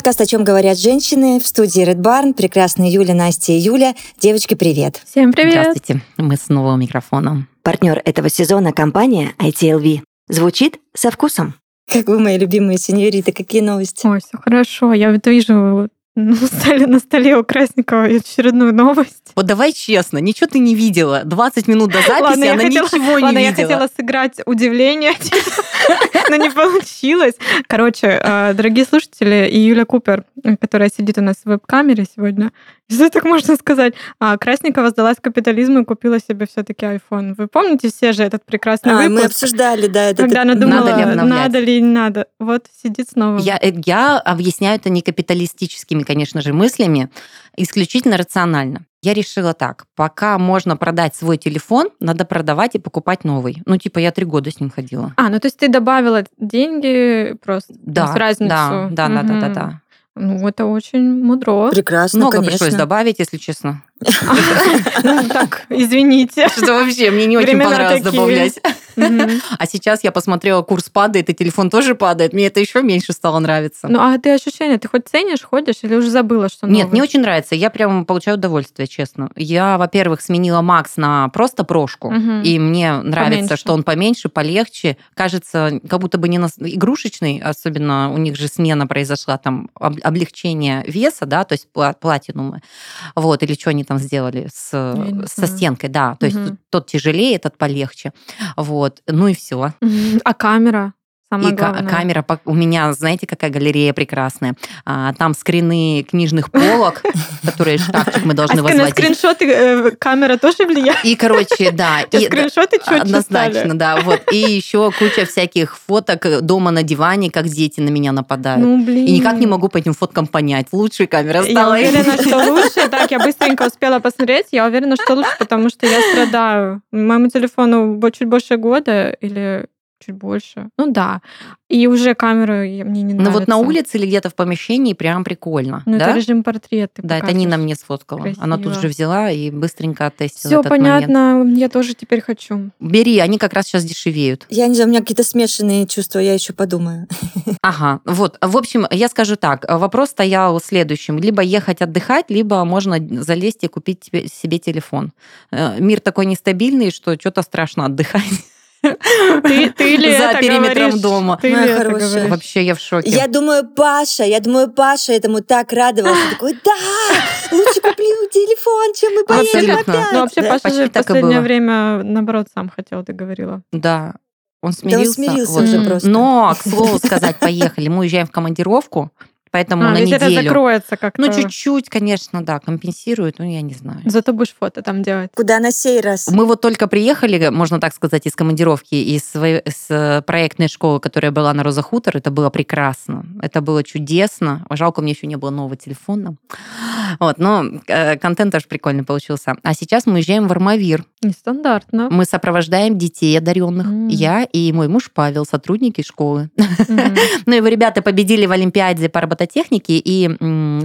подкаст «О чем говорят женщины» в студии Red Barn. Прекрасные Юля, Настя и Юля. Девочки, привет. Всем привет. Здравствуйте. Мы снова у микрофона. Партнер этого сезона – компания ITLV. Звучит со вкусом. Как вы, мои любимые сеньориты, какие новости? Ой, все хорошо. Я вот вижу ну, стали на столе у Красникова очередную новость. Вот давай честно, ничего ты не видела. 20 минут до записи ладно, она хотела, ничего не ладно, видела. я хотела сыграть удивление, но не получилось. Короче, э, дорогие слушатели, и Юля Купер, которая сидит у нас в веб-камере сегодня, если так можно сказать, а, Красникова сдалась капитализму и купила себе все таки iPhone. Вы помните все же этот прекрасный А, выпуск? мы обсуждали, да, это. Когда она думала, Надо ли обновлять? надо ли, не надо. Вот сидит снова. Я, э, я объясняю это не капиталистическими, конечно же, мыслями, исключительно рационально. Я решила так, пока можно продать свой телефон, надо продавать и покупать новый. Ну, типа, я три года с ним ходила. А, ну то есть ты добавила деньги просто Да, с разницу. да, да, да, да, да, Мгм. да. Ну, это очень мудро. Прекрасно, Много конечно. пришлось добавить, если честно. Ну, так, извините. Что вообще мне не очень понравилось добавлять. А сейчас я посмотрела, курс падает, и телефон тоже падает. Мне это еще меньше стало нравиться. Ну, а ты ощущения, ты хоть ценишь, ходишь или уже забыла, что Нет, новый? мне очень нравится. Я прям получаю удовольствие, честно. Я, во-первых, сменила Макс на просто прошку, и мне нравится, Поменьше. что он поменьше, полегче. Кажется, как будто бы не нас- игрушечный, особенно у них же смена произошла, там об- облегчение веса, да, то есть пла- платинумы, вот, или что они там сделали с, со стенкой, да, то есть тот тяжелее, этот полегче, вот, ну и все. А камера? Самое И главное. камера, у меня, знаете, какая галерея прекрасная. А, там скрины книжных полок, которые шкафчик мы А должны на возводить. скриншоты э, камера тоже влияет? И, короче, да. И- скриншоты четче Однозначно, да. Вот. И еще куча всяких фоток дома на диване, как дети на меня нападают. Ну, блин. И никак не могу по этим фоткам понять, лучше камера Я стала. или уверена, что лучше. Так, я быстренько успела посмотреть. Я уверена, что лучше, потому что я страдаю. Моему телефону чуть больше года или чуть больше. Ну да. И уже камеру мне не Ну нравится. вот на улице или где-то в помещении прям прикольно. Ну, да? это режим портрет. Да, это Нина мне сфоткала. Она тут Красиво. же взяла и быстренько оттестила Все этот момент. понятно, я тоже теперь хочу. Бери, они как раз сейчас дешевеют. Я не знаю, у меня какие-то смешанные чувства, я еще подумаю. Ага, вот. В общем, я скажу так. Вопрос стоял следующим. Либо ехать отдыхать, либо можно залезть и купить себе телефон. Э, Мир такой нестабильный, что что-то страшно отдыхать. Ты, ты ли За это периметром говоришь? дома. Ты Моя ли это хорошая. говоришь? Вообще я в шоке. Я думаю, Паша, я думаю, Паша этому так радовался. Такой, да, лучше куплю телефон, чем мы поедем Абсолютно. опять. Ну, вообще, Да. Паша почти же в последнее время, наоборот, сам хотел, ты говорила. Да. Он Да смирился. он смирился Вот. уже просто. Но, к слову сказать, поехали. Мы уезжаем в командировку, поэтому А, на ведь это неделю. закроется как-то. Ну, чуть-чуть, конечно, да, компенсирует, ну, я не знаю. Зато будешь фото там делать. Куда на сей раз? Мы вот только приехали, можно так сказать, из командировки, из своей с э, проектной школы, которая была на Роза Хутор. Это было прекрасно. Это было чудесно. Жалко, мне еще не было нового телефона. Вот, но э, контент тоже прикольный получился. А сейчас мы уезжаем в Армавир. Нестандартно. Мы сопровождаем детей одаренных. М. Я и мой муж Павел, сотрудники школы. Мгм. Ну, его ребята победили в Олимпиаде по робототехнике, и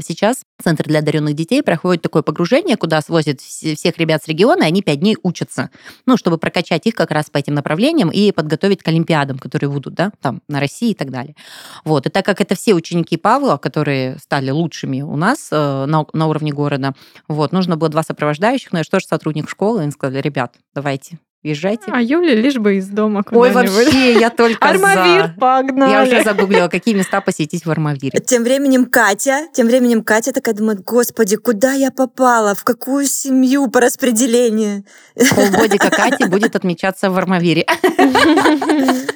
сейчас Центр для одаренных детей проходит такое погружение, куда свозят вс- всех ребят с региона, и они пять дней учатся, ну, чтобы прокачать их как раз по этим направлениям и подготовить к Олимпиадам, которые будут, да, там, на России и так далее. Вот, и так как это все ученики Павла, которые стали лучшими у нас э, на, на уровне города, вот, нужно было два сопровождающих, но я же тоже сотрудник школы, и они сказали, ребят, давайте, езжайте. А Юле лишь бы из дома Ой, вообще, я только Армавир, за. погнали. Я уже загуглила, какие места посетить в Армавире. Тем временем Катя, тем временем Катя такая думает, господи, куда я попала, в какую семью по распределению? Полгодика Кати будет отмечаться в Армавире.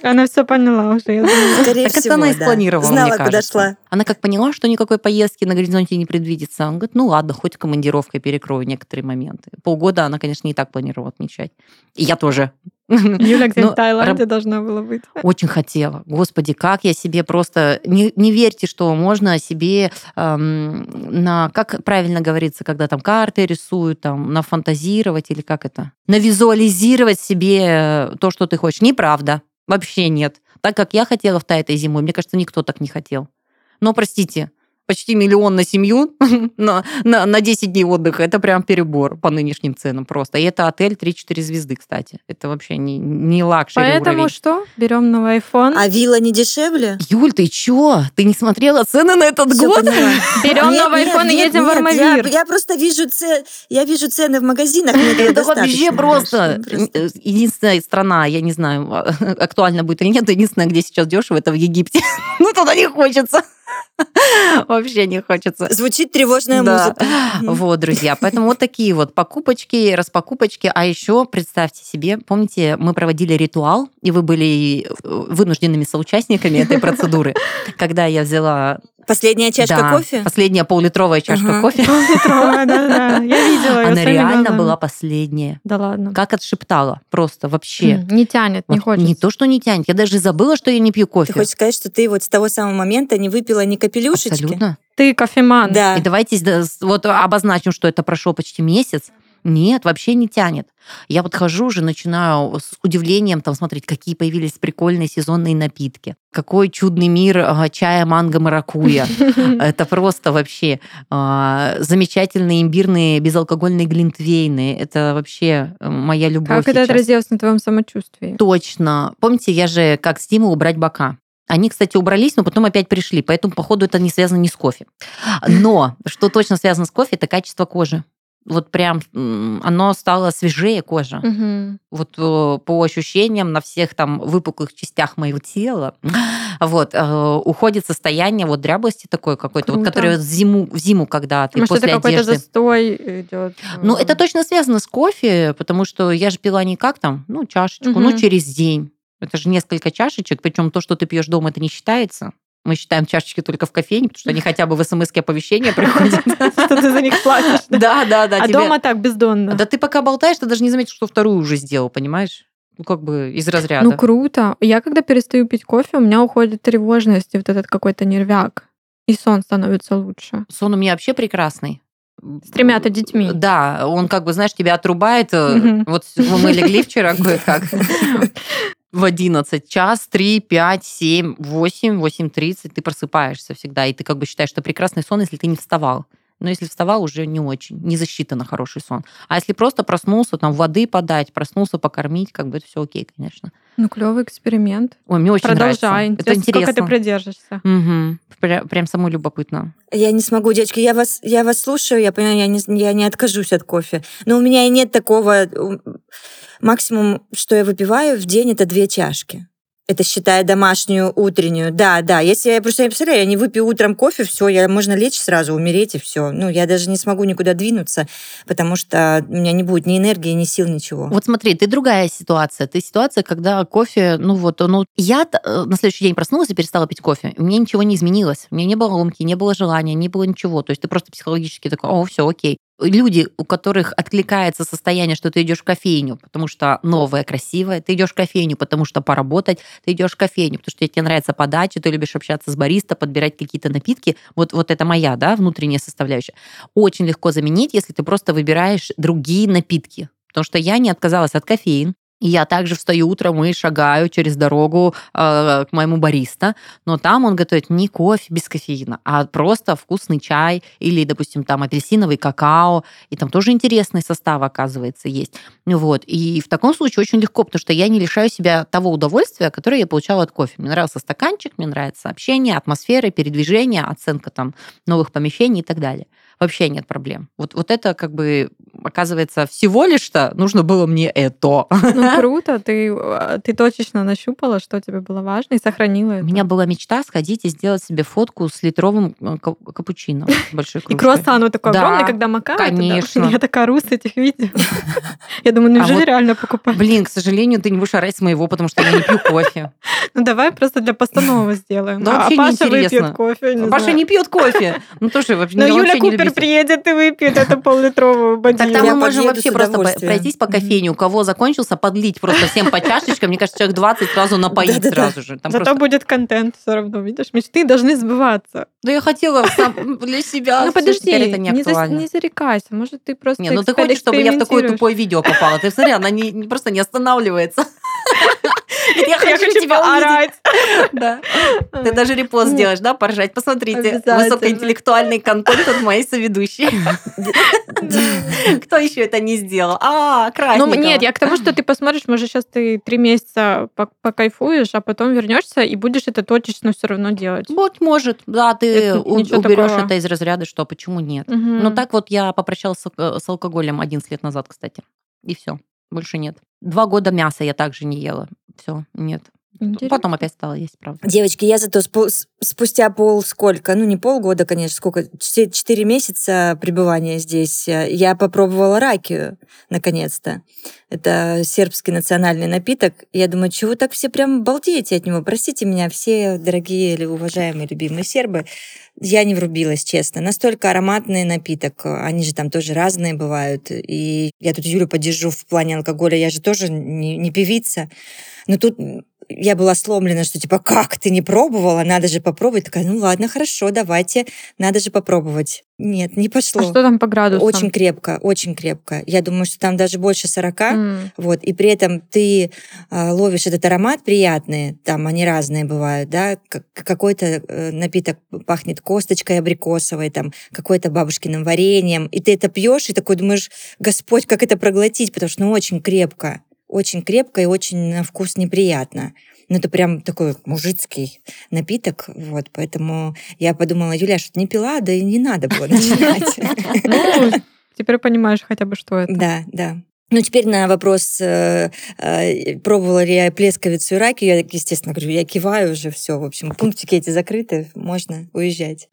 Она все поняла уже, я думаю. Скорее Так это всего, она и да. спланировала, Знала, мне куда кажется. шла. Она как поняла, что никакой поездки на горизонте не предвидится. Она говорит, ну ладно, хоть командировкой перекрою некоторые моменты. Полгода она, конечно, не так планировала отмечать. И я тоже. Юля Ну, в Таиланде раб- должна была быть. Очень хотела. Господи, как я себе просто... Не, не верьте, что можно себе эм, на... Как правильно говорится, когда там карты рисуют, там, нафантазировать или как это? Навизуализировать себе э, то, что ты хочешь. Неправда. Вообще нет. Так как я хотела в Тай этой зимой, мне кажется, никто так не хотел. Но, простите, почти миллион на семью на, на, на 10 дней отдыха. Это прям перебор по нынешним ценам просто. И это отель 3-4 звезды, кстати. Это вообще не, не luxury Поэтому уровень. что? Берем новый iPhone. А вилла не дешевле? Юль, ты чё? Ты не смотрела цены на этот Всё год? поняла. Берем Нет, новый нет, iPhone и нет, едем в Армавир. Я, я просто вижу, це- я вижу цены в магазинах. Это вообще просто Просто. э, единственная страна, я не знаю, актуально будет или нет, но единственная, где сейчас дешево, это в Египте. Ну, туда не хочется. Вообще не хочется. Звучит тревожная Да. музыка. Вот, друзья, поэтому вот такие вот покупочки, распокупочки. А еще представьте себе, помните, мы проводили ритуал, и вы были э, вынужденными соучастниками этой процедуры, когда я взяла Последняя чашка да, кофе? последняя полулитровая чашка Ага. кофе, Пол-литровая, да-да. Я видела она реально была последняя. Да ладно. Как отшептала, просто вообще. Не тянет, не Вот хочется. Не то, что не тянет. Я даже забыла, что я не пью Ты кофе. хочешь сказать, что ты вот с того самого момента не выпила ни капелюшечки? Абсолютно. Ты кофеман. Да. И давайте да, вот обозначим, что это прошел почти месяц. Нет, вообще не тянет. Я вот хожу уже, начинаю с удивлением там смотреть, какие появились прикольные сезонные напитки. Какой чудный мир а, чая манго маракуя. Это просто вообще а, замечательные имбирные безалкогольные глинтвейны. Это вообще э, моя любовь Как это отразилось на твоем самочувствии? Точно. Помните, я же как стимул убрать бока. Они, кстати, убрались, но потом опять пришли, поэтому, походу, это не связано ни с кофе. Но что точно связано с кофе, это качество кожи. Вот прям оно стало свежее кожа. Мгм. Вот э, по ощущениям на всех там выпуклых частях моего тела вот, э, уходит состояние вот дряблости такой какой-то, вот, которое в зиму, в зиму, когда ты Может, после это какой-то застой идет. Ну, это точно связано с кофе, потому что я же пила не как там, ну, чашечку, Мгм. ну, через день. Это же несколько чашечек, причем то, что ты пьешь дома, это не считается. Мы считаем чашечки только в кофейне, потому что они хотя бы в смс оповещения приходят. Что ты за них платишь. да? Да, да. А дома так, бездонно. Да ты пока болтаешь, ты даже не заметишь, что вторую уже сделал, понимаешь? Ну, как бы из разряда. Ну, круто. Я, когда перестаю пить кофе, у меня уходит тревожность и вот этот какой-то нервяк. И сон становится лучше. Сон у меня вообще прекрасный. С тремя-то детьми. Да, он как бы, знаешь, тебя отрубает. Мгм. Вот мы легли вчера кое-как в 11, час, 3, 5, 7, 8, 8.30 ты просыпаешься всегда, и ты как бы считаешь, что прекрасный сон, если ты не вставал. Но если вставал, уже не очень, не засчитано хороший сон. А если просто проснулся, там воды подать, проснулся покормить, как бы это все окей, конечно. Ну, клевый эксперимент. Ой, мне очень Продолжай. нравится. Это Интересно, сколько ты придержишься. Мгм. Пря- Прям самой любопытно. Я не смогу, девочки, я вас, я вас слушаю, я понимаю, я не, я не откажусь от кофе. Но у меня и нет такого... Максимум, что я выпиваю в день, это две чашки. Это считая домашнюю, утреннюю. Да, да. Если я просто я представляю, я не выпью утром кофе, все, я можно лечь сразу, умереть и все. Ну, я даже не смогу никуда двинуться, потому что у меня не будет ни энергии, ни сил, ничего. Вот смотри, ты другая ситуация. Ты ситуация, когда кофе, ну вот, ну я э, на следующий день проснулась и перестала пить кофе. Меня ничего не изменилось. У меня не было ломки, не было желания, не было ничего. То есть ты просто психологически такой, о, все, окей. Люди, у которых откликается состояние, что ты идешь в кофейню, потому что новое, красивое, ты идешь в кофейню, потому что поработать, ты идешь в кофейню, потому что тебе нравится подача, ты любишь общаться с бариста, подбирать какие-то напитки. Вот, вот это моя, да, внутренняя составляющая. Очень легко заменить, если ты просто выбираешь другие напитки. Потому что я не отказалась от кофеин, я также встаю утром и шагаю через дорогу э, к моему бариста, но там он готовит не кофе без кофеина, а просто вкусный чай или, допустим, там апельсиновый какао, и там тоже интересный состав, оказывается, есть. Вот. И в таком случае очень легко, потому что я не лишаю себя того удовольствия, которое я получала от кофе. Мне нравился стаканчик, мне нравится общение, атмосфера, передвижение, оценка там новых помещений и так далее. Вообще нет проблем. Вот, вот это как бы, оказывается, всего лишь-то нужно было мне это. Ну, круто. Ты, э, ты точечно нащупала, что тебе было важно, и сохранила У это. меня была мечта сходить и сделать себе фотку с литровым э, ка- капучино большой И круассан вот такой Да, огромный, когда макают. туда. конечно. Я такая рус этих видео. Я думаю, А неужели вот- реально покупать? Блин, к сожалению, ты не будешь орать с моего, потому что я не пью кофе. Ну, давай просто для постанова сделаем. Да А вообще Паша неинтересно. выпьет кофе, не Паша знаю. не пьет кофе. Ну тоже вообще Но я Юля не Купер любитель. приедет и выпьет эту поллитровую бодию. Тогда мы можем вообще просто пройтись по кофейне. У кого закончился, подлить просто всем по чашечкам. Мне кажется, человек 20 сразу напоить сразу же. Зато будет контент все равно, видишь? Мечты должны сбываться. Да я хотела сам для себя. ну, подожди, это не не, зас- актуально. не зарекайся. Может, ты просто Не, ну ты хочешь, чтобы я в такое тупое видео попала. Ты смотри, она не, просто не останавливается. Я хочу тебя орать. Да. Ты даже репост сделаешь, да, поржать. Посмотрите, высокоинтеллектуальный контент от моей соведущей. Кто еще это не сделал? А, Ну, Красникова. нет, я к тому, что ты посмотришь, может, сейчас ты три месяца по- покайфуешь, а потом вернешься и будешь это точечно все равно делать. Вот, может, да, ты уберешь это из разряда, что почему нет. Ну так вот я попрощалась с алкоголем 11 лет назад, кстати. И все, больше нет. Два года мяса я также не ела. Все, нет. Интересно. Потом опять стала есть, правда. Девочки, я зато спустя пол сколько, ну не полгода, конечно, сколько, четыре месяца пребывания здесь, э, я попробовала ракию, наконец-то. Это сербский национальный напиток. Я думаю, чего вы так все прям балдеете от него? Простите меня, все дорогие или уважаемые любимые сербы. Я не врубилась, честно. Настолько ароматный напиток. Они же там тоже разные бывают. И я тут Юлю поддержу в плане алкоголя. Я же тоже не, не певица. Но тут я была сломлена, что типа, как ты не пробовала? Надо же попробовать. Такая, ну ладно, хорошо, давайте. Надо же попробовать. Нет, не А пошло. что там по градусам? Очень крепко, очень крепко. Я думаю, что там даже больше 40. М. Вот, и при этом ты э, ловишь этот аромат приятный, там они разные бывают, да, как- какой-то э, напиток пахнет косточкой абрикосовой, там, какой-то бабушкиным вареньем, и ты это пьешь и такой думаешь, Господь, как это проглотить, потому что ну, очень крепко, очень крепко и очень на вкус неприятно. Ну, это прям такой мужицкий напиток, вот, поэтому я подумала, Юля, что ты не пила, да и не надо было начинать. Ну, теперь понимаешь хотя бы, что это. Да, да. Ну, теперь на вопрос, э, э, пробовала ли я плесковицу и раки, я, естественно, говорю, я киваю уже, все, в общем, пунктики эти закрыты, можно уезжать.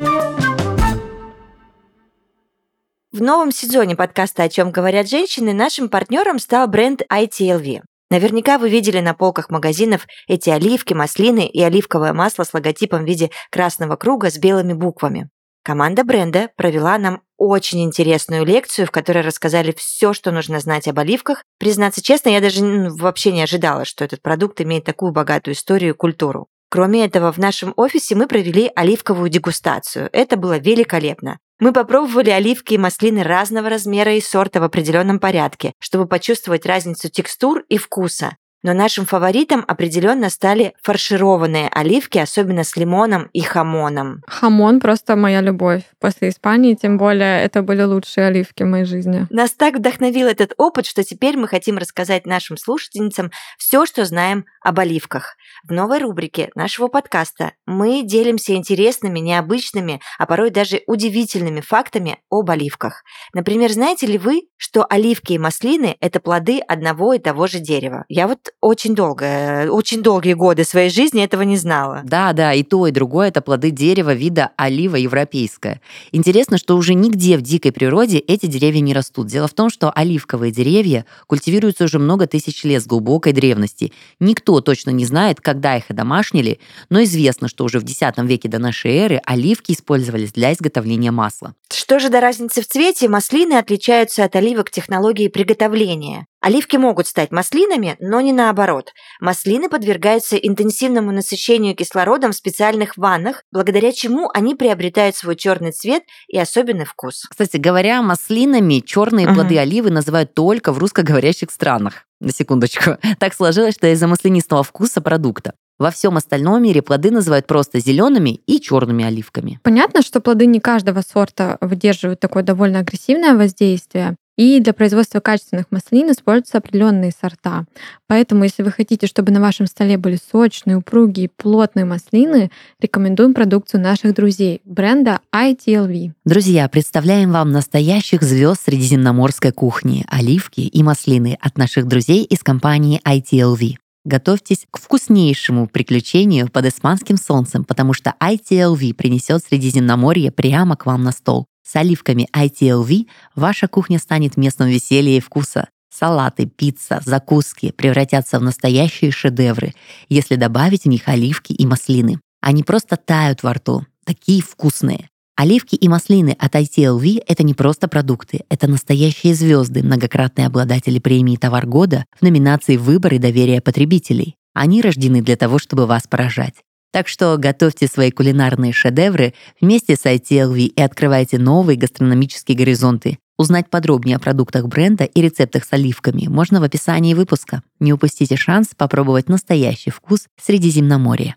В новом сезоне подкаста «О чем говорят женщины» нашим партнером стал бренд ITLV. Наверняка вы видели на полках магазинов эти оливки, маслины и оливковое масло с логотипом в виде красного круга с белыми буквами. Команда бренда провела нам очень интересную лекцию, в которой рассказали все, что нужно знать об оливках. Признаться честно, я даже вообще не ожидала, что этот продукт имеет такую богатую историю и культуру. Кроме этого, в нашем офисе мы провели оливковую дегустацию. Это было великолепно. Мы попробовали оливки и маслины разного размера и сорта в определенном порядке, чтобы почувствовать разницу текстур и вкуса. Но нашим фаворитом определенно стали фаршированные оливки, особенно с лимоном и хамоном. Хамон просто моя любовь. После Испании, тем более, это были лучшие оливки в моей жизни. Нас так вдохновил этот опыт, что теперь мы хотим рассказать нашим слушательницам все, что знаем об оливках. В новой рубрике нашего подкаста мы делимся интересными, необычными, а порой даже удивительными фактами об оливках. Например, знаете ли вы, что оливки и маслины – это плоды одного и того же дерева? Я вот очень долго, очень долгие годы своей жизни этого не знала. Да, да, и то, и другое это плоды дерева вида олива европейская. Интересно, что уже нигде в дикой природе эти деревья не растут. Дело в том, что оливковые деревья культивируются уже много тысяч лет с глубокой древности. Никто точно не знает, когда их одомашнили, но известно, что уже в X веке до нашей эры оливки использовались для изготовления масла. Что же до разницы в цвете, маслины отличаются от оливок технологией приготовления. Оливки могут стать маслинами, но не наоборот. Маслины подвергаются интенсивному насыщению кислородом в специальных ваннах, благодаря чему они приобретают свой черный цвет и особенный вкус. Кстати говоря, маслинами черные Ага. плоды оливы называют только в русскоговорящих странах. На секундочку. Так сложилось, что из-за маслянистого вкуса продукта. Во всем остальном мире плоды называют просто зелеными и черными оливками. Понятно, что плоды не каждого сорта выдерживают такое довольно агрессивное воздействие. И для производства качественных маслин используются определенные сорта. Поэтому, если вы хотите, чтобы на вашем столе были сочные, упругие, плотные маслины, рекомендуем продукцию наших друзей бренда ITLV. Друзья, представляем вам настоящих звезд средиземноморской кухни – оливки и маслины от наших друзей из компании ITLV. Готовьтесь к вкуснейшему приключению под испанским солнцем, потому что ITLV принесет Средиземноморье прямо к вам на стол. С оливками ITLV ваша кухня станет местом веселья и вкуса. Салаты, пицца, закуски превратятся в настоящие шедевры, если добавить в них оливки и маслины. Они просто тают во рту, такие вкусные. Оливки и маслины от ITLV — это не просто продукты, это настоящие звезды, многократные обладатели премии «Товар года» в номинации «Выбор и доверие потребителей». Они рождены для того, чтобы вас поражать. Так что готовьте свои кулинарные шедевры вместе с ITLV и открывайте новые гастрономические горизонты. Узнать подробнее о продуктах бренда и рецептах с оливками можно в описании выпуска. Не упустите шанс попробовать настоящий вкус Средиземноморья.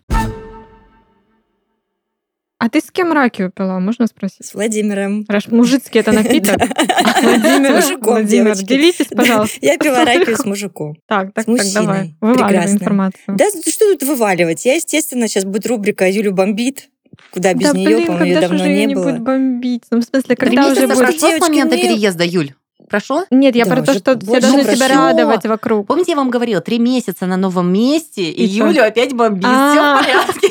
А ты с кем раки выпила, можно спросить? С Владимиром. Раз мужицкий это напиток. Владимир, Владимир, девочки. делитесь, пожалуйста. Я пила ракию с мужиком. Так, так, так, давай. Вываливай Прекрасно. информацию. Да что тут вываливать? Я, естественно, сейчас будет рубрика «Юлю бомбит». Куда без да, нее, блин, по-моему, ее давно уже не не было. будет бомбить? Ну, в смысле, когда уже месяца будет... прошло с момента мы- переезда, Юль. Прошло? Нет, я Да, про то, уже что все должны себя прошло. радовать вокруг. Помните, я вам говорила, три месяца на новом месте, и, И? Юлю опять бомбит. Все А. в порядке.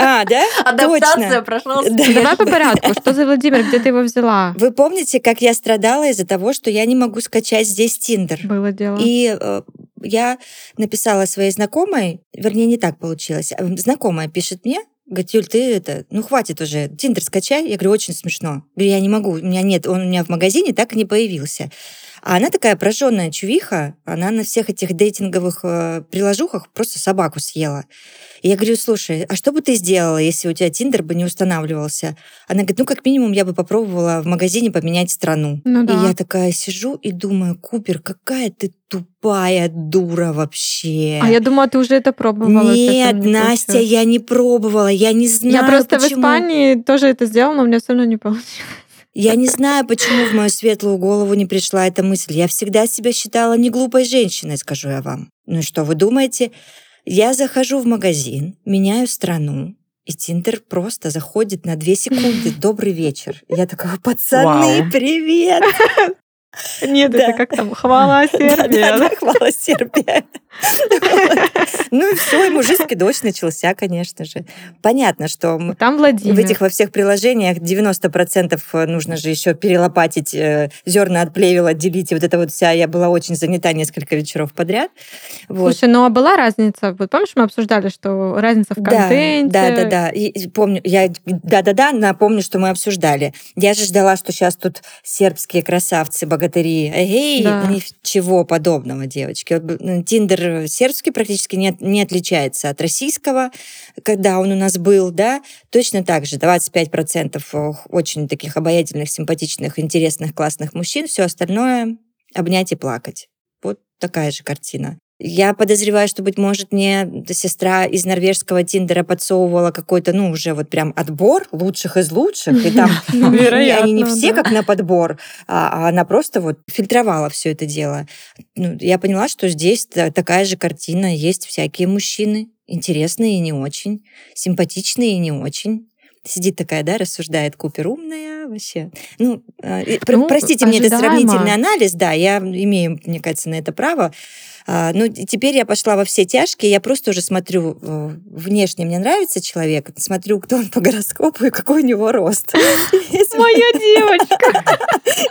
А, да? Адаптация Точно. прошла успешно. Давай по порядку. Что за Владимир? Где ты его взяла? Вы помните, как я страдала из-за того, что я не могу скачать здесь Тиндер? Было дело. И э, я написала своей знакомой, вернее, не так получилось. А, Знакомая пишет мне, говорит, Юль, ты это, ну хватит уже, Тиндер скачай. Я говорю, очень смешно. Говорю, я не могу, у меня нет, он у меня в магазине так и не появился. А она такая прожженная чувиха, она на всех этих дейтинговых э, приложухах просто собаку съела. И я говорю, слушай, а что бы ты сделала, если у тебя Тиндер бы не устанавливался? Она говорит, ну, как минимум, я бы попробовала в магазине поменять страну. Ну да. И я такая сижу и думаю, Купер, какая ты тупая дура вообще. А я думала, ты уже это пробовала. Нет, не Настя, получилось. я не пробовала, я не знаю, Я просто в почему. Испании тоже это сделала, но у меня все равно не получилось. Я не знаю, почему в мою светлую голову не пришла эта мысль. Я всегда себя считала не глупой женщиной, скажу я вам. Ну и что, вы думаете? Я захожу в магазин, меняю страну, и Тиндер просто заходит на две секунды. Добрый вечер. Я такая, пацаны, Вау. привет! Нет, Да. это как там, хвала Сербия. Да-да-да, хвала Сербия. Ну и все, и мужицкий дождь начался, конечно же. Понятно, что м- Там в этих во всех приложениях 90% нужно же еще перелопатить, э, зерна от плевел отделить. И вот это вот вся, я была очень занята несколько вечеров подряд. Слушай, ну а была разница? Вот помнишь, мы обсуждали, что разница в контенте? Да, да, да, да. И, помню, я, да, да, да, напомню, что мы обсуждали. Я же ждала, что сейчас тут сербские красавцы, богатыри. Эй, Да. ничего подобного, девочки. М, Тиндер сербский практически не, не отличается от российского, когда он у нас был, да. Точно так же, 25% очень таких обаятельных, симпатичных, интересных, классных мужчин. Все остальное обнять и плакать. Вот такая же картина. Я подозреваю, что, быть может, мне сестра из норвежского Тиндера подсовывала какой-то, ну, уже вот прям отбор лучших из лучших. И там Ну, они не все да. как на подбор, а, а она просто вот фильтровала все это дело. Ну, я поняла, что здесь та- такая же картина. Есть всякие мужчины, интересные и не очень, симпатичные и не очень. Сидит такая, да, рассуждает Купер, умная вообще. Ну, э, Ну, простите мне этот ожидаемо. сравнительный анализ, да, я имею, мне кажется, на это право. А, Ну, теперь я пошла во все тяжкие, я просто уже смотрю, э, внешне мне нравится человек, смотрю, кто он по гороскопу и какой у него рост. Моя девочка.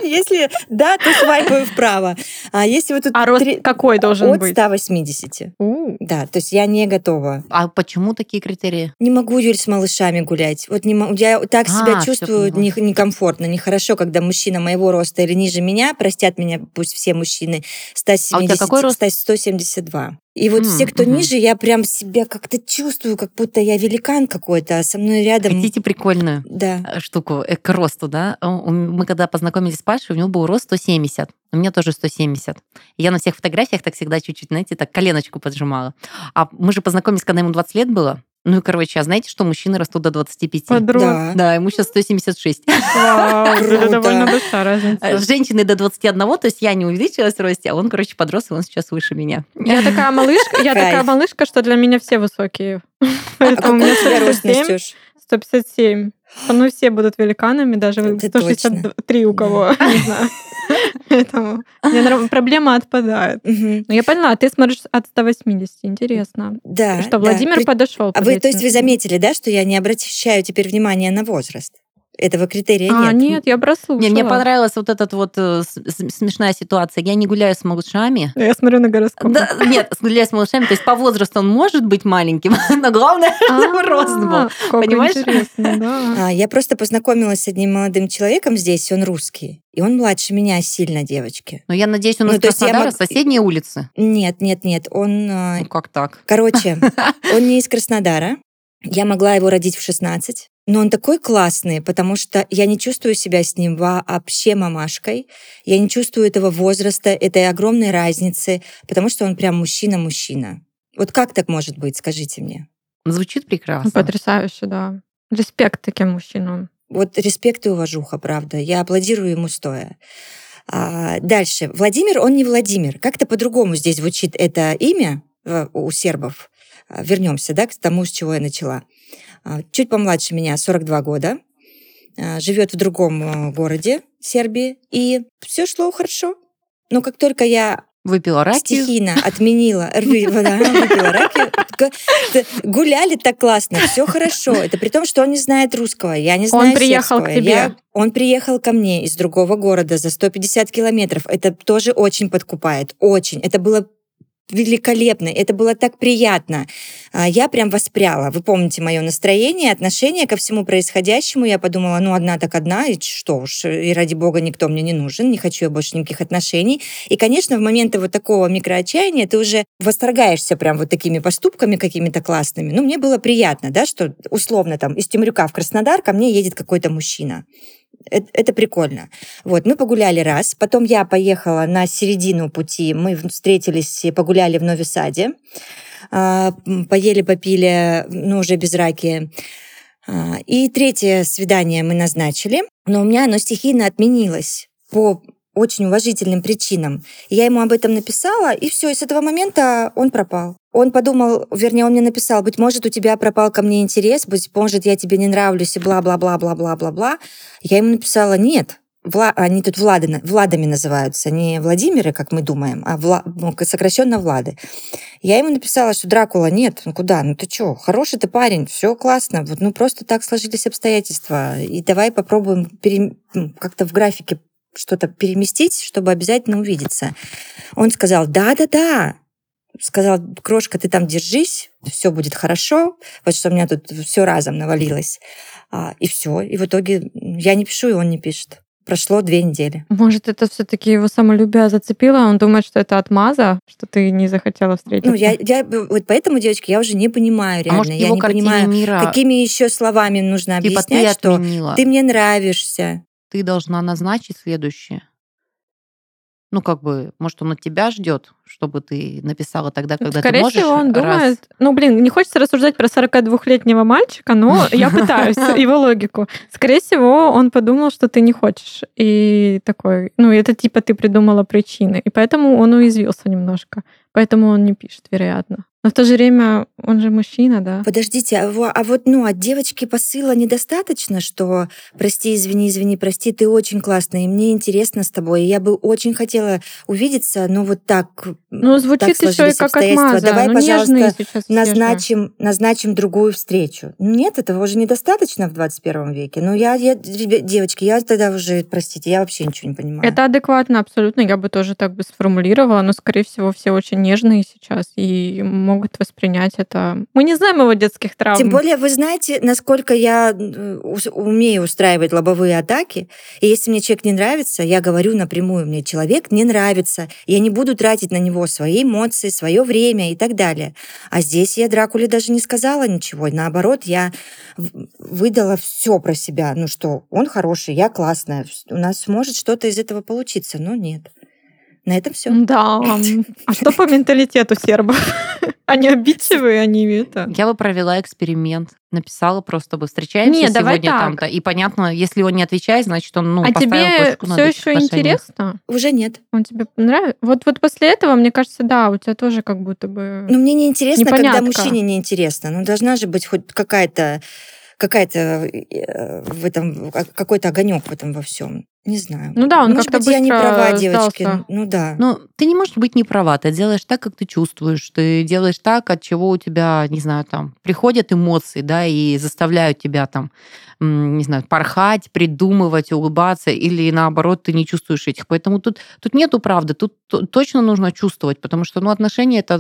Если да, то свайпаю вправо. А если вот тут А рост какой должен от быть? 180. У, Да, то есть я не готова. А почему такие критерии? Не могу, Юль, с малышами гулять. Вот не могу. Я так А, себя чувствую некомфортно, нехорошо, когда мужчина моего роста или ниже меня, простят меня пусть все мужчины, 170, А какой рост? 100 172. И вот М, все, кто мгм. ниже, я прям себя как-то чувствую, как будто я великан какой-то, а со мной рядом... Хотите прикольную Да. э, штуку э, к росту, да? У- Мы когда познакомились с Пашей, у него был рост 170. У меня тоже 170. И я на всех фотографиях так всегда чуть-чуть, знаете, так коленочку поджимала. А мы же познакомились, когда ему 20 лет было. Ну и, короче, а знаете, что мужчины растут до 25? подрос. Да. Да, ему сейчас 176. Вау, это довольно большая разница. Э, Женщины до 21, то есть я не увеличилась в росте, а он, короче, подрос, и он сейчас выше меня. Я такая малышка, я такая малышка, что для меня все высокие. А Поэтому рост, 157, Настюш? 157. Со мной все будут великанами, даже Это 163 у кого, не знаю. Поэтому проблема отпадает. Ну, я поняла, ты смотришь от 180, интересно. Да. Что. Владимир подошел. А вы, то есть, вы заметили, да, что я не обращаю теперь внимания на возраст? Этого критерия А, нет. нет, я прослушала. Не, мне понравилась вот эта вот э, смешная ситуация. Я не гуляю с малышами. Я смотрю на гороскоп. Да, нет, гуляю с малышами, то есть по возрасту он может быть маленьким, но главное, чтобы рост был. А, Понимаешь? да. А, я просто познакомилась с одним молодым человеком здесь, он русский. И он младше меня сильно, девочки. Но я надеюсь, он Ну, из то есть я Краснодара, мог- соседней улицы. Нет, нет, нет, он... а, Ну как так? Короче, он не из Краснодара. Я могла его родить в 16, но он такой классный, потому что я не чувствую себя с ним вообще мамашкой. Я не чувствую этого возраста, этой огромной разницы, потому что он прям мужчина-мужчина. Вот как так может быть, скажите мне? Звучит прекрасно. Потрясающе, да. Респект таким мужчинам. Вот респект и уважуха, правда. Я аплодирую ему стоя. А, дальше. Владимир, он не Владимир. Как-то по-другому здесь звучит это имя э, у сербов. А, вернемся да, к тому, с чего я начала. А, чуть помладше меня, 42 года. А, живет в другом э, городе Сербии. И все шло хорошо. Но как только я Выпила ракию. Стихийно отменила. Выпила ракию. Гуляли так классно, все хорошо. Это при том, что он не знает русского, я не знаю Он приехал к тебе. Он приехал ко мне из другого города за 150 километров. Это тоже очень подкупает. Очень. Это было великолепно, это было так приятно. А, я прям воспряла. Вы помните мое настроение, отношение ко всему происходящему. Я подумала, ну, одна так одна, и что уж, и ради бога никто мне не нужен, не хочу я больше никаких отношений. И, конечно, в моменты вот такого микроотчаяния ты уже восторгаешься прям вот такими поступками какими-то классными. Ну, мне было приятно, да, что условно там из Темрюка в Краснодар ко мне едет какой-то мужчина это, это прикольно. Вот, мы погуляли раз, потом я поехала на середину пути, мы встретились и погуляли в Нови Саде, а, поели, попили, ну, уже без раки. А, и третье свидание мы назначили, но у меня оно стихийно отменилось по очень уважительным причинам. Я ему об этом написала, и все, и с этого момента он пропал. Он подумал, вернее, он мне написал, быть может, у тебя пропал ко мне интерес, быть может, я тебе не нравлюсь, и бла-бла-бла-бла-бла-бла-бла. Я ему написала, нет, Вла... они тут Влады... Владами называются, не Владимиры, как мы думаем, а Вла... ну, сокращенно Влады. Я ему написала, что Дракула нет, ну куда, ну ты чё, хороший ты парень, все классно, вот ну просто так сложились обстоятельства, и давай попробуем пере... как-то в графике что-то переместить, чтобы обязательно увидеться. Он сказал, да-да-да, сказал, крошка, ты там держись, все будет хорошо. Вот что у меня тут все разом навалилось. А, и все. И в итоге я не пишу, и он не пишет. Прошло две недели. Может, это все-таки его самолюбие зацепило? Он думает, что это отмаза, что ты не захотела встретиться? Ну, я, я вот поэтому, девочки, я уже не понимаю реально. А может, я не понимаю, мира... какими еще словами нужно типа объяснять, ты что ты мне нравишься ты должна назначить следующее. Ну, как бы, может, он от тебя ждет, чтобы ты написала тогда, когда Скорее ты можешь. всего, он раз... думает... Ну, блин, не хочется рассуждать про 42-летнего мальчика, но я пытаюсь его логику. Скорее всего, он подумал, что ты не хочешь. И такой, ну, это типа ты придумала причины. И поэтому он уязвился немножко. Поэтому он не пишет, вероятно. Но в то же время он же мужчина, да? Подождите, а, а вот ну от девочки посыла недостаточно, что прости, извини, извини, прости, ты очень классная, и мне интересно с тобой, и я бы очень хотела увидеться, но вот так. Ну звучит так еще и как отмаза. Давай, ну, пожалуйста, назначим, назначим другую встречу. Нет, этого уже недостаточно в 21 веке. Ну я, я, девочки, я тогда уже, простите, я вообще ничего не понимаю. Это адекватно, абсолютно. Я бы тоже так бы сформулировала, но скорее всего все очень нежные сейчас и могут воспринять это. Мы не знаем его детских травм. Тем более, вы знаете, насколько я умею устраивать лобовые атаки. И если мне человек не нравится, я говорю напрямую, мне человек не нравится. Я не буду тратить на него свои эмоции, свое время и так далее. А здесь я Дракуле даже не сказала ничего. Наоборот, я выдала все про себя. Ну что, он хороший, я классная. У нас может что-то из этого получиться, но нет. На этом все. Да. А что по менталитету сербов? Они обидчивые, они это. Я бы провела эксперимент. Написала просто бы встречаемся Нет, сегодня там-то. И понятно, если он не отвечает, значит, он ну, А тебе все еще интересно? Уже нет. Он тебе нравится? Вот, вот после этого, мне кажется, да, у тебя тоже как будто бы. Ну, мне не интересно, когда мужчине не интересно. Ну, должна же быть хоть какая-то какая-то э, в этом какой-то огонек в этом во всем. Не знаю. Ну да, он Может быть, я не права, девочки. Сдался. Ну да. Ну, ты не можешь быть не права. Ты делаешь так, как ты чувствуешь. Ты делаешь так, от чего у тебя, не знаю, там, приходят эмоции, да, и заставляют тебя там не знаю, порхать, придумывать, улыбаться, или наоборот, ты не чувствуешь этих. Поэтому тут, тут нету правды, тут точно нужно чувствовать, потому что ну, отношения это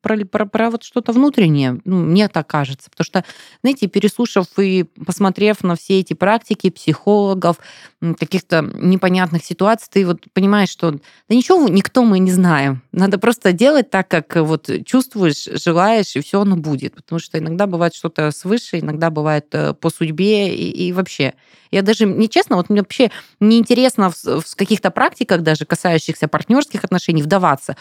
про, про, про вот что-то внутреннее, ну, мне так кажется. Потому что, знаете, переслушав и посмотрев на все эти практики психологов, каких-то непонятных ситуаций ты вот понимаешь, что да ничего, никто мы не знаем. Надо просто делать так, как вот чувствуешь, желаешь, и все оно будет. Потому что иногда бывает что-то свыше, иногда бывает э, по судьбе и, и вообще. Я даже, не честно, вот мне вообще неинтересно в, в каких-то практиках, даже касающихся партнерских отношений, вдаваться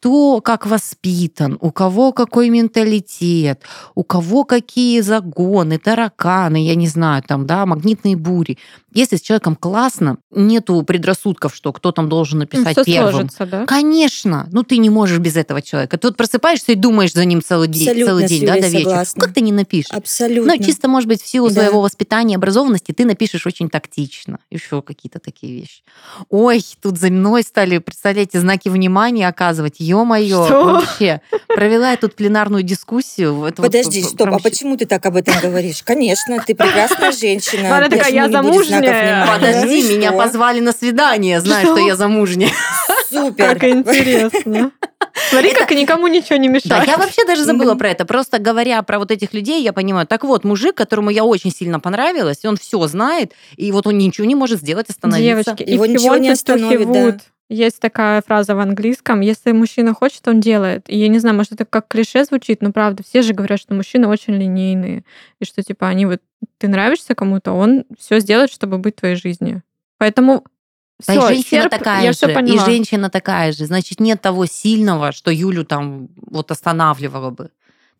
кто как воспитан, у кого какой менталитет, у кого какие загоны, тараканы, я не знаю, там, да, магнитные бури. Если с человеком классно, нету предрассудков, что кто там должен написать Всё первым. сложится, да? Конечно, ну ты не можешь без этого человека. Ты вот просыпаешься и думаешь за ним целый день, Абсолютно целый день, да, до вечера. согласна. Ну, Как ты не напишешь? Абсолютно. Ну, чисто, может быть, в силу Да. своего воспитания, образованности, ты напишешь очень тактично. Еще какие-то такие вещи. Ой, тут за мной стали, представляете, знаки внимания оказывать. Ё-моё, вообще. Провела я тут пленарную дискуссию. Это вот Подожди, п- стоп, прям а почему ты так об этом говоришь? Конечно, ты прекрасная женщина. Валя такая, я замужняя. Подожди, Ну меня позвали на свидание, знаешь, что Что? я замужняя. Супер. Как интересно. Смотри, как никому ничего не Да, мешает. я вообще даже забыла про это. Просто говоря про вот этих людей, я понимаю, так вот, мужик, которому я очень сильно понравилась, он все знает, и вот он ничего не может сделать, остановиться. Девочки, Его ничего не остановит, да. Есть такая фраза в английском, если мужчина хочет, он делает. И я не знаю, может, это как клише звучит, но правда, все же говорят, что мужчины очень линейные, и что, типа, они вот, ты нравишься кому-то, он все сделает, чтобы быть в твоей жизни. Поэтому все, и женщина такая я же, все и женщина такая же. Значит, нет того сильного, что Юлю там вот останавливало бы.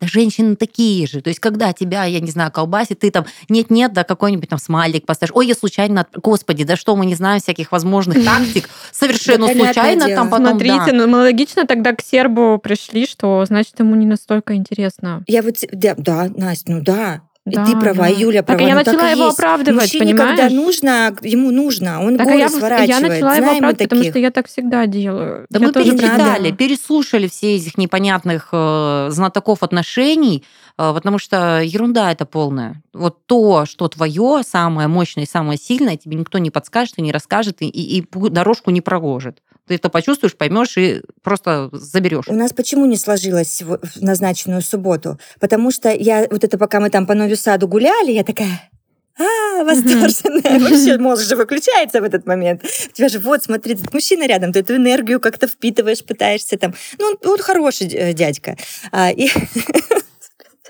Да женщины такие же. То есть, когда тебя, я не знаю, колбасит, ты там нет-нет, да какой-нибудь там смайлик поставишь. Ой, я случайно... Господи, да что мы не знаем всяких возможных тактик. Совершенно случайно там потом... Смотрите, да. ну логично тогда к сербу пришли, что значит ему не настолько интересно. Я вот, да, да, Настя, ну да. И Да, ты права, да. Юля Так права. я ну начала и его есть. оправдывать, Мужчине, когда понимаешь? нужно, ему нужно, он Так а горы я, сворачивает. я начала его Знаем мы оправдывать, потому что я так всегда делаю. Да Я мы перечитали, понимаю. переслушали все этих непонятных э, знатоков отношений, э, потому что ерунда это полная. Вот то, что твое, самое мощное и самое сильное, тебе никто не подскажет и не расскажет, и, и- и дорожку не проложит. Ты это почувствуешь, поймешь и просто заберешь. У нас почему не сложилось в назначенную субботу? Потому что я вот это, пока мы там по Новью Саду гуляли, я такая, а, восторженная. Вообще мозг же выключается в этот момент. У тебя же вот, смотри, тут мужчина рядом, ты эту энергию как-то впитываешь, пытаешься там. Ну, он, он хороший дядька. А, и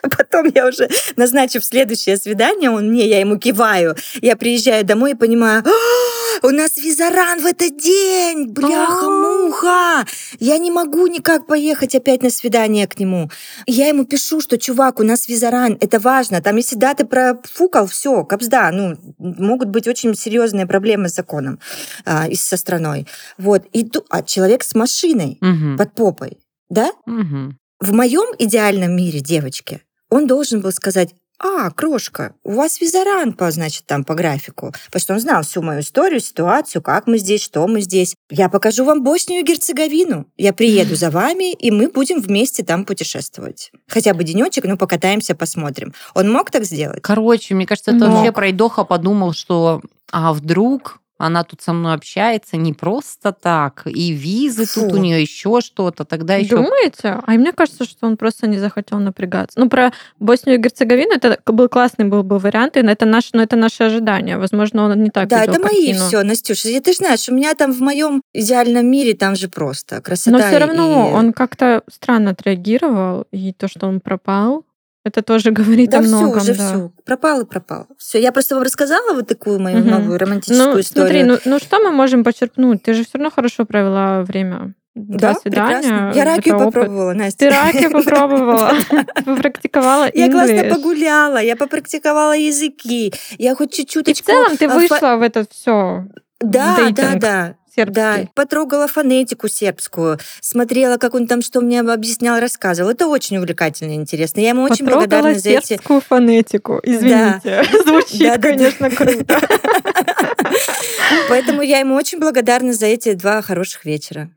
Потом я уже, назначив следующее свидание, он мне, я ему киваю. Я приезжаю домой и понимаю, «А, у нас визаран в этот день, бляха-муха. Я не могу никак поехать опять на свидание к нему. Я ему пишу, что, чувак, у нас визаран, это важно. Там, если да, ты профукал, все, капсда. Ну, могут быть очень серьезные проблемы с законом а, и со страной. Вот. И а человек с машиной Мгм. под попой, да? Мгм. В моем идеальном мире, девочки, он должен был сказать, а, крошка, у вас визаран, по, значит, там по графику. Потому что он знал всю мою историю, ситуацию, как мы здесь, что мы здесь. Я покажу вам Боснию и Герцеговину. Я приеду за вами, и мы будем вместе там путешествовать. Хотя бы денечек, но покатаемся, посмотрим. Он мог так сделать? Короче, мне кажется, это Мог. вообще пройдоха подумал, что а вдруг она тут со мной общается не просто так, и визы тут Фу. у нее еще что-то, тогда еще Думаете? А мне кажется, что он просто не захотел напрягаться. Ну, про Боснию и Герцеговину это был классный был бы вариант, и это наше, но это наше ожидание. Возможно, он не так да, это мои картину. все, Настюша. И Ты же знаешь, у меня там в моем идеальном мире там же просто красота. Но все равно и- он как-то странно отреагировал, и то, что он пропал, это тоже говорит Да о все, многом. уже да. все. Пропал и пропал. Все, я просто вам рассказала вот такую мою Мгм. новую романтическую Ну, историю. смотри, ну, ну что мы можем почерпнуть? Ты же все равно хорошо провела время. да, Два свидания. прекрасно. Я ракию опыт. попробовала, Настя. Ты раки попробовала, попрактиковала Я классно погуляла, я попрактиковала языки, я хоть И в целом ты а, вышла в это все Да, да, да. Сербский. Да, потрогала фонетику сербскую, смотрела, как он там что мне объяснял, рассказывал. Это очень увлекательно и интересно. Я ему очень Потрогала благодарна за эти... сербскую фонетику. Извините. Звучит, Да-да-да. конечно, круто. Поэтому я ему очень благодарна за эти два хороших вечера.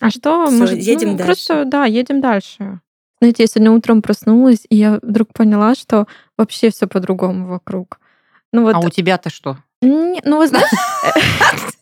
А что, Всё, может, едем ну, дальше. Просто, да, едем дальше. Знаете, я сегодня утром проснулась, и я вдруг поняла, что вообще все по-другому вокруг. Ну вот, А у тебя-то что? не- ну вы знаете,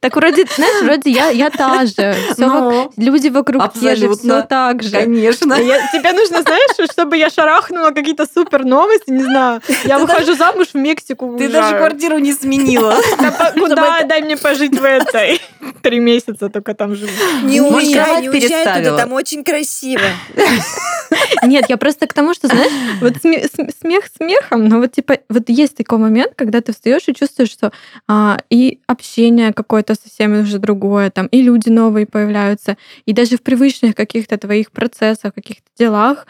так вроде, знаешь, вроде я, я та же. Всё Ну, Люди вокруг те же, Абсолютно. все так же. Конечно. Я- тебе нужно, знаешь, чтобы я шарахнула какие-то супер новости, не знаю. Я Ты выхожу замуж в Мексику. Ты уезжаю. даже квартиру не сменила. Куда? Дай мне пожить в этой. Три месяца только там живу. Не уезжай, не уезжай туда, там очень красиво. Нет, я просто к тому, что, знаешь, вот сме- см- смех смехом, но вот типа вот есть такой момент, когда ты встаешь и чувствуешь, что а, и общение какое-то совсем уже другое, там и люди новые появляются, и даже в привычных каких-то твоих процессах, каких-то делах,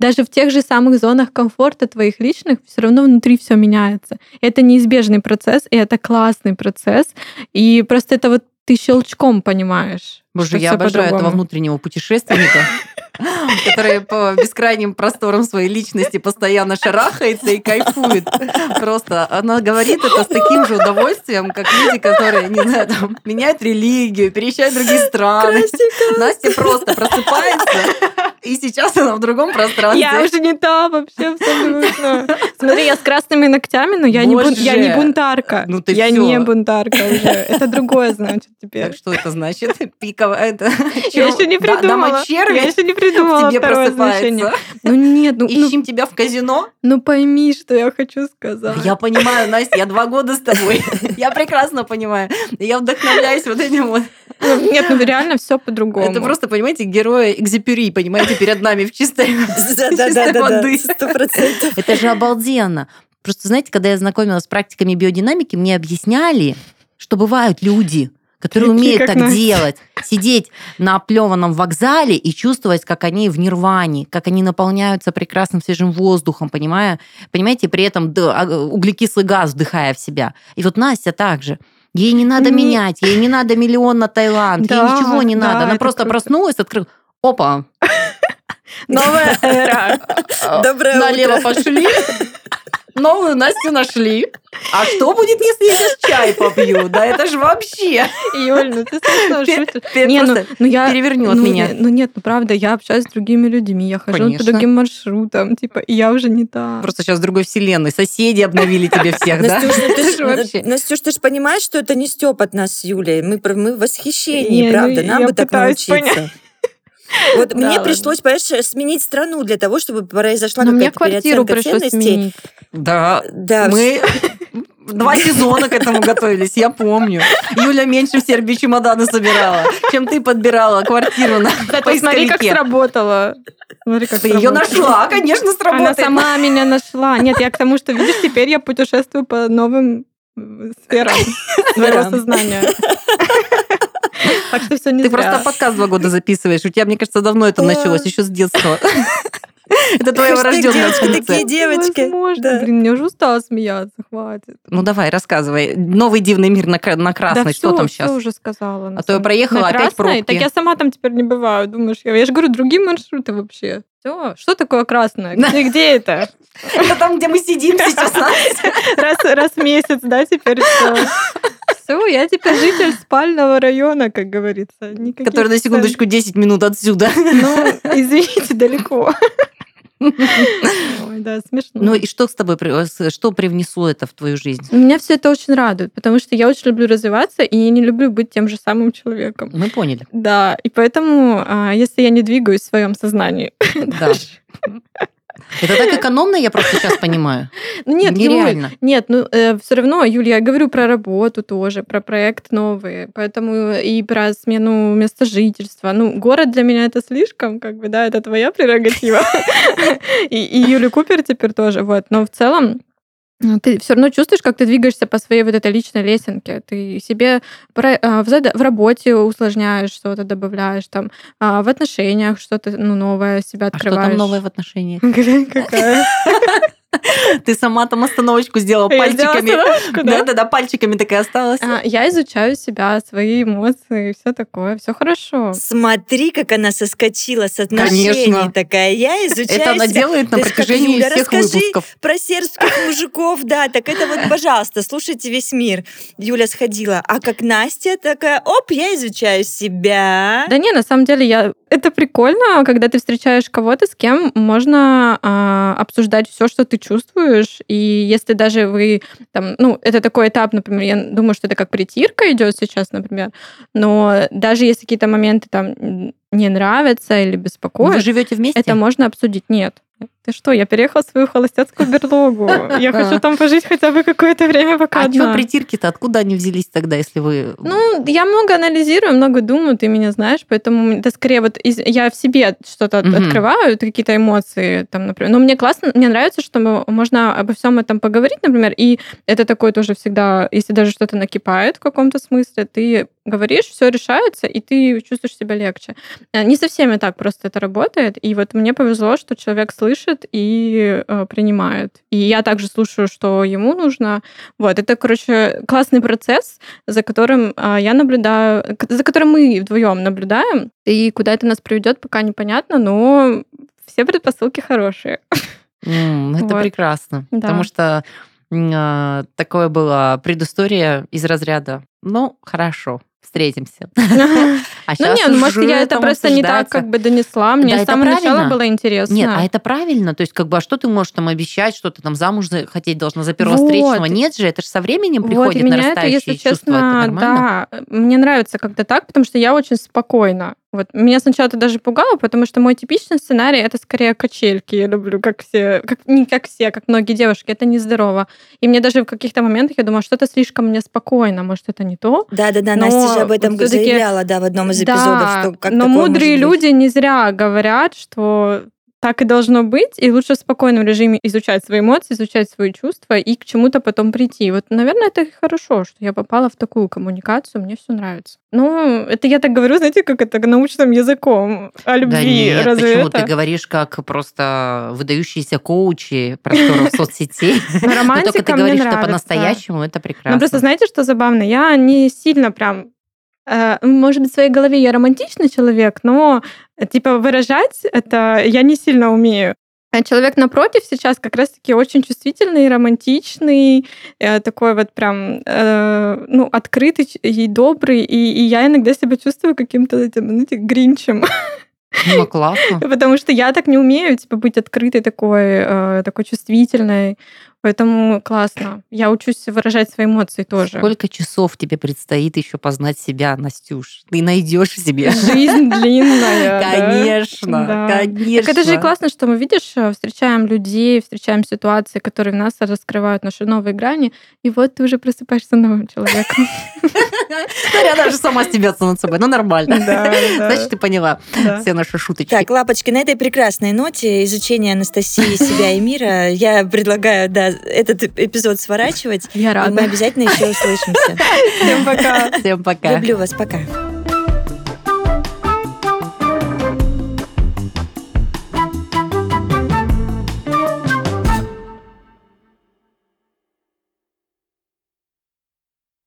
даже в тех же самых зонах комфорта твоих личных все равно внутри все меняется. Это неизбежный процесс, и это классный процесс, и просто это вот ты щелчком понимаешь. Боже, что я обожаю этого внутреннего путешественника, который по бескрайним просторам своей личности постоянно шарахается и кайфует. Просто она говорит это с таким же удовольствием, как люди, которые, не знаю, там, меняют религию, переезжают в другие страны. Настя просто просыпается, и сейчас она в другом пространстве. Я уже не та вообще абсолютно. Смотри, я с красными ногтями, но я не, бун- я не бунтарка. Ну ты я всё. не бунтарка уже. Это другое значит теперь. Так что это значит? Пиковая это... Я еще не придумала. Я еще не придумала тебе второе значение. просыпается. Ну нет, ну, ну, Ищем тебя в казино? ну пойми, что я хочу сказать. Я понимаю, Настя, я два года с тобой. Я прекрасно понимаю. Я вдохновляюсь вот этим вот. Ну, Нет, ну реально все по-другому. Это просто, понимаете, герои экзепюри, понимаете, перед нами в чистой, воды. сто процентов. Это же обалденно. Просто, знаете, когда я знакомилась с практиками биодинамики, мне объясняли, что бывают люди, которые Такие, умеют так Настя. делать. Сидеть на оплеванном вокзале и чувствовать, как они в нирване, как они наполняются прекрасным свежим воздухом, понимая, понимаете, при этом а, углекислый газ вдыхая в себя. И вот Настя также. Ей не надо Не- менять, ей не надо миллион на Таиланд, ей Да, ничего не да, надо. Она просто круто. проснулась, открыла. Опа, Новая эра. Доброе налево утро. пошли. Новую Настю нашли. А что будет, если я сейчас чай попью? Да это же вообще Юль, ну ты смешно шутишь. Не, ну, ну я... перевернет ну, меня. Ну нет, ну правда, я общаюсь с другими людьми, я хожу Конечно. по другим маршрутам, типа, и я уже не та. Просто сейчас в другой вселенной. Соседи обновили тебе всех, да? Настюш, ну ты же понимаешь, что это не Степ от нас с Юлей. Мы, в восхищении, ну, правда. Нам бы так научиться. Вот Да, мне ладно. пришлось, понимаешь, сменить страну для того, чтобы произошла Но мне какая-то квартиру переоценка пришлось ценностей. сменить. Да, Да, мы два сезона к этому готовились, я помню. Юля меньше в Сербии чемоданы собирала, чем ты подбирала квартиру на Кстати, смотри, как сработало. Смотри, как Ты ее сработало. нашла, конечно, Она сработает. сама меня нашла. Нет, я к тому, что, видишь, теперь я путешествую по новым э, сферам своего сознания. Так что все не Ты зря. просто подкаст два года записываешь. У тебя, мне кажется, давно это началось, еще с детства. Это твоя врожденная функция. такие девочки. Возможно. Блин, мне уже устала смеяться, хватит. Ну давай, рассказывай. Новый дивный мир на, кра- на красный. что там сейчас? уже сказала. А то я проехала, опять красной? Так пробки. я сама там теперь не бываю. Думаешь, я, я же говорю, другие маршруты вообще. Все, что такое красное? Где, где это? Это там, где мы сидим сейчас. Раз, раз в месяц, да, теперь все. Все, я теперь житель спального района, как говорится. Никаких Который на секундочку 10 минут отсюда. Ну, извините, далеко. Ой, да, смешно. Ну и что с тобой, что привнесло это в твою жизнь? Меня все это очень радует, потому что я очень люблю развиваться, и я не люблю быть тем же самым человеком. Мы поняли. Да, и поэтому, а, если я не двигаюсь в своем сознании, Да. Это так экономно, я просто сейчас понимаю. ну нет, Нереально. нет, ну все равно, Юлия, я говорю про работу тоже, про проект новый, поэтому и про смену места жительства. Ну, город для меня это слишком, как бы, да, это твоя прерогатива. И, Юля Купер теперь тоже, вот. Но в целом ты все равно чувствуешь, как ты двигаешься по своей вот этой личной лесенке. Ты себе а, в, работе усложняешь что-то, добавляешь, там, а, в отношениях что-то ну, новое себя А что открываешь. там новое в отношениях? Какая. Ты сама там остановочку сделала Я пальчиками. Да-да-да, пальчиками такая осталась. А, Я изучаю себя, свои эмоции, все такое, все хорошо. Смотри, как она соскочила с отношений Конечно. такая. Я изучаю Это она себя. делает на протяжении Юля, всех расскажи выпусков. про сербских мужиков, да, так это вот, пожалуйста, слушайте весь мир. Юля сходила, а как Настя такая, оп, я изучаю себя. Да не, на самом деле я это прикольно, когда ты встречаешь кого-то, с кем можно а, обсуждать все, что ты ты чувствуешь, и если даже вы там, ну, это такой этап, например, я думаю, что это как притирка идет сейчас, например, но даже если какие-то моменты там не нравятся или беспокоят, Вы живете вместе? это можно обсудить. Нет. Ты что, я переехала в свою холостяцкую берлогу. Я хочу там пожить хотя бы какое-то время, пока А что притирки-то? Откуда они взялись тогда, если вы... Ну, я много анализирую, много думаю, ты меня знаешь, поэтому это скорее вот я в себе что-то открываю, какие-то эмоции, там, например. Но мне классно, мне нравится, что можно обо всем этом поговорить, например, и это такое тоже всегда, если даже что-то накипает в каком-то смысле, ты говоришь, все решается, и ты чувствуешь себя легче. Э, Не со всеми так просто это работает, и вот мне повезло, что человек слышит и э, принимает. И я также слушаю, что ему нужно. Вот, это, короче, классный процесс, за которым а, я наблюдаю, за которым мы вдвоем наблюдаем, и куда это нас приведет, пока непонятно, но все предпосылки хорошие. М, Это Вот. прекрасно. Да. Потому что а, такое была предыстория из разряда «Ну, хорошо, встретимся». А Ну щас не, ну, может, я это просто не так как бы донесла. Мне Да, с это самого начала было интересно. Нет, а это правильно. То есть, как бы, а что ты можешь там обещать, что ты там замуж за- хотеть должна за первого встречного? Нет же, это же со временем приходит это, нарастающее чувство. честно, это нормально? да, мне нравится как-то так, потому что я очень спокойна. Вот меня сначала это даже пугало, потому что мой типичный сценарий это скорее качельки. Я люблю, как все, как не как все, как многие девушки, это нездорово. И мне даже в каких-то моментах я думаю, что-то слишком мне спокойно, может это не то. Да-да-да, Но Настя же об этом вот заявляла, да, в одном из эпизодов, Да, что как но мудрые может быть. люди не зря говорят, что так и должно быть, и лучше в спокойном режиме изучать свои эмоции, изучать свои чувства и к чему-то потом прийти. Вот, наверное, это и хорошо, что я попала в такую коммуникацию, мне все нравится. Ну, это я так говорю, знаете, как это научным языком о любви. Да нет, Разве почему? это? Ты говоришь как просто выдающиеся коучи просторов соцсетей. Но только ты мне говоришь, что по-настоящему, это Ну, прекрасно. просто знаете, что забавно? Я не сильно прям... э, может быть, в своей голове я романтичный человек, но э, типа выражать это я не сильно умею. А человек напротив сейчас как раз-таки очень чувствительный, романтичный, э, такой вот прям, э, ну, открытый и добрый, и, и я иногда себя чувствую каким-то этим, знаете, гринчем, Ну, классно. потому что я так не умею, типа, быть открытой такой, э, такой чувствительной, поэтому классно. Я учусь выражать свои эмоции тоже. Сколько часов тебе предстоит еще познать себя, Настюш? Ты найдешь в себе. Жизнь длинная. Конечно, Да. конечно. Так это же и классно, что мы, видишь, э, встречаем людей, встречаем ситуации, которые в нас раскрывают наши новые грани, и вот ты уже просыпаешься новым человеком. Ну, Я даже сама стебется над собой, ну нормально. Значит, ты поняла все наши шуточки. Так, лапочки, на этой прекрасной ноте изучения Анастасии, себя и мира, я предлагаю, да, этот эпизод сворачивать, Я и мы рада. обязательно еще услышимся. Всем пока. Всем пока. Люблю вас, пока.